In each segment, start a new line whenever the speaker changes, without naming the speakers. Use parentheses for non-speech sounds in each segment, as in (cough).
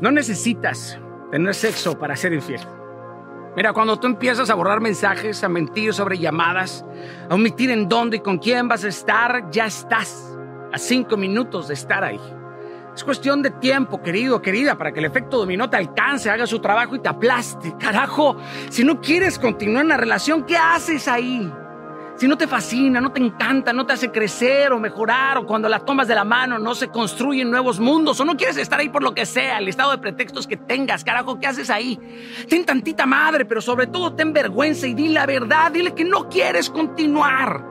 No necesitas tener sexo para ser infiel. Mira, cuando tú empiezas a borrar mensajes, a mentir sobre llamadas, a omitir en dónde y con quién vas a estar, ya estás a cinco minutos de estar ahí. Es cuestión de tiempo, querido, querida, para que el efecto dominó te alcance, haga su trabajo y te aplaste. Carajo, si no quieres continuar en la relación, ¿qué haces ahí? Si no te fascina, no te encanta, no te hace crecer o mejorar, o cuando la tomas de la mano no se construyen nuevos mundos, o no quieres estar ahí por lo que sea, el estado de pretextos que tengas, carajo, ¿qué haces ahí? Ten tantita madre, pero sobre todo ten vergüenza y di la verdad, dile que no quieres continuar,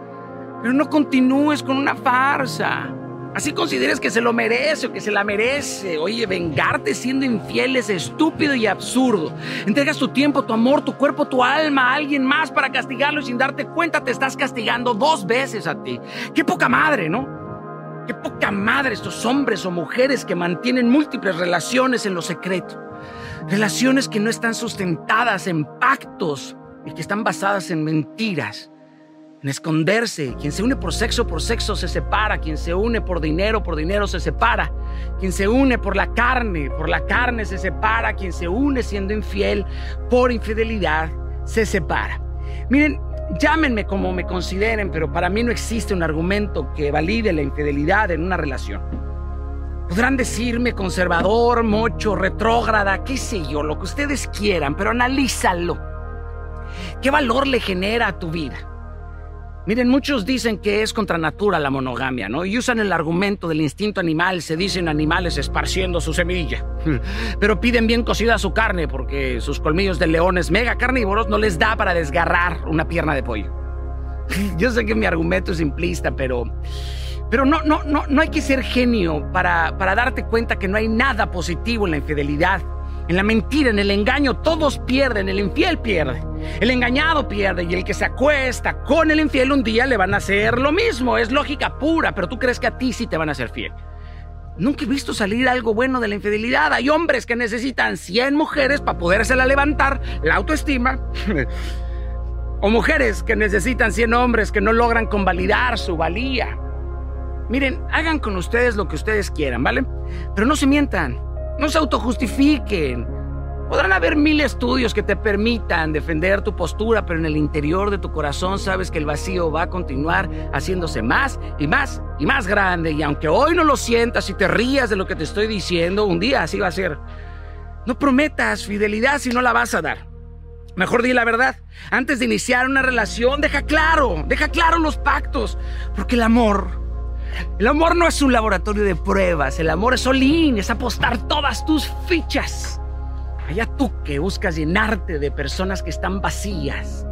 pero no continúes con una farsa. Así consideres que se lo merece o que se la merece. Oye, vengarte siendo infiel es estúpido y absurdo. Entregas tu tiempo, tu amor, tu cuerpo, tu alma a alguien más para castigarlo y sin darte cuenta te estás castigando dos veces a ti. Qué poca madre, ¿no? Qué poca madre estos hombres o mujeres que mantienen múltiples relaciones en lo secreto. Relaciones que no están sustentadas en pactos y que están basadas en mentiras en esconderse. Quien se une por sexo, por sexo se separa. Quien se une por dinero, por dinero se separa. Quien se une por la carne, por la carne se separa. Quien se une siendo infiel por infidelidad se separa. Miren, llámenme como me consideren, pero para mí no existe un argumento que valide la infidelidad en una relación. Podrán decirme conservador, mocho, retrógrada, qué sé yo, lo que ustedes quieran, pero analízalo. ¿Qué valor le genera a tu vida? Miren, muchos dicen que es contra natura la monogamia, ¿no? Y usan el argumento del instinto animal, se dicen animales esparciendo su semilla. (laughs) Pero piden bien cocida su carne porque sus colmillos de leones mega carnívoros no les da para desgarrar una pierna de pollo. (laughs) Yo sé que mi argumento es simplista, pero pero no, no, no, no hay que ser genio para, para darte cuenta que no hay nada positivo en la infidelidad. En la mentira, en el engaño, todos pierden, el infiel pierde. El engañado pierde y el que se acuesta con el infiel un día le van a hacer lo mismo. Es lógica pura, pero tú crees que a ti sí te van a hacer fiel. Nunca he visto salir algo bueno de la infidelidad. Hay hombres que necesitan 100 mujeres para podérsela levantar la autoestima. (laughs) o mujeres que necesitan 100 hombres que no logran convalidar su valía. Miren, hagan con ustedes lo que ustedes quieran, ¿vale? Pero no se mientan. No se autojustifiquen. Podrán haber mil estudios que te permitan defender tu postura, pero en el interior de tu corazón sabes que el vacío va a continuar haciéndose más y más y más grande. Y aunque hoy no lo sientas y te rías de lo que te estoy diciendo, un día así va a ser. No prometas fidelidad si no la vas a dar. Mejor di la verdad. Antes de iniciar una relación, deja claro, deja claro los pactos. Porque el amor el amor no es un laboratorio de pruebas, el amor es solín, es apostar todas tus fichas. Allá tú que buscas llenarte de personas que están vacías.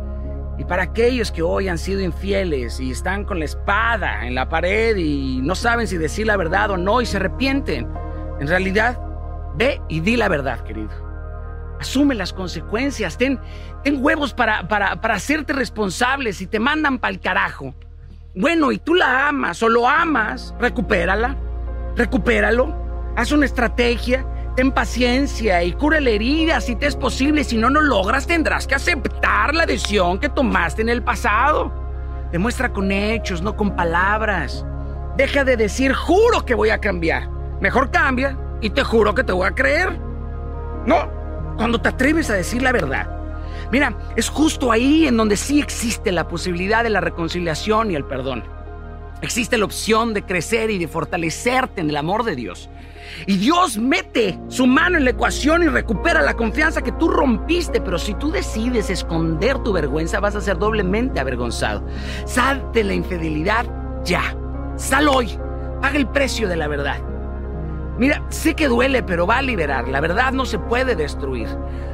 Y para aquellos que hoy han sido infieles y están con la espada en la pared y no saben si decir la verdad o no y se arrepienten, en realidad, ve y di la verdad, querido. Asume las consecuencias, ten, huevos para, para, para hacerte responsable si te mandan para carajo. Bueno, y tú la amas o lo amas, recupérala, recupéralo, haz una estrategia, ten paciencia y cura la herida si te es posible. Si no lo logras, tendrás que aceptar la decisión que tomaste en el pasado. Demuestra con hechos, no con palabras. Deja de decir, juro que voy a cambiar. Mejor cambia y te juro que te voy a creer. No, cuando te atreves a decir la verdad, Mira, es justo ahí en donde sí existe la posibilidad de la reconciliación y el perdón. Existe la opción de crecer y de fortalecerte en el amor de Dios. Y Dios mete su mano en la ecuación y recupera la confianza que tú rompiste. Pero si tú decides esconder tu vergüenza, vas a ser doblemente avergonzado. Sal de la infidelidad ya. Sal hoy. Paga el precio de la verdad. Mira, sé que duele, pero va a liberar. La verdad no se puede destruir.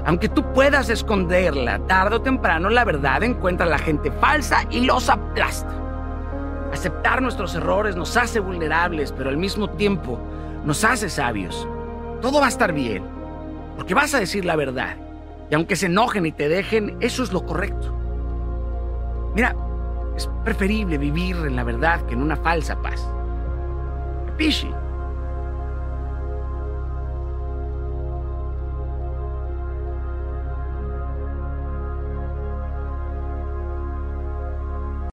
Aunque tú puedas esconderla, tarde o temprano la verdad encuentra a la gente falsa y los aplasta. Aceptar nuestros errores nos hace vulnerables, pero al mismo tiempo nos hace sabios. Todo va a estar bien, porque vas a decir la verdad. Y aunque se enojen y te dejen, eso es lo correcto. Mira, es preferible vivir en la verdad que en una falsa paz. Pishi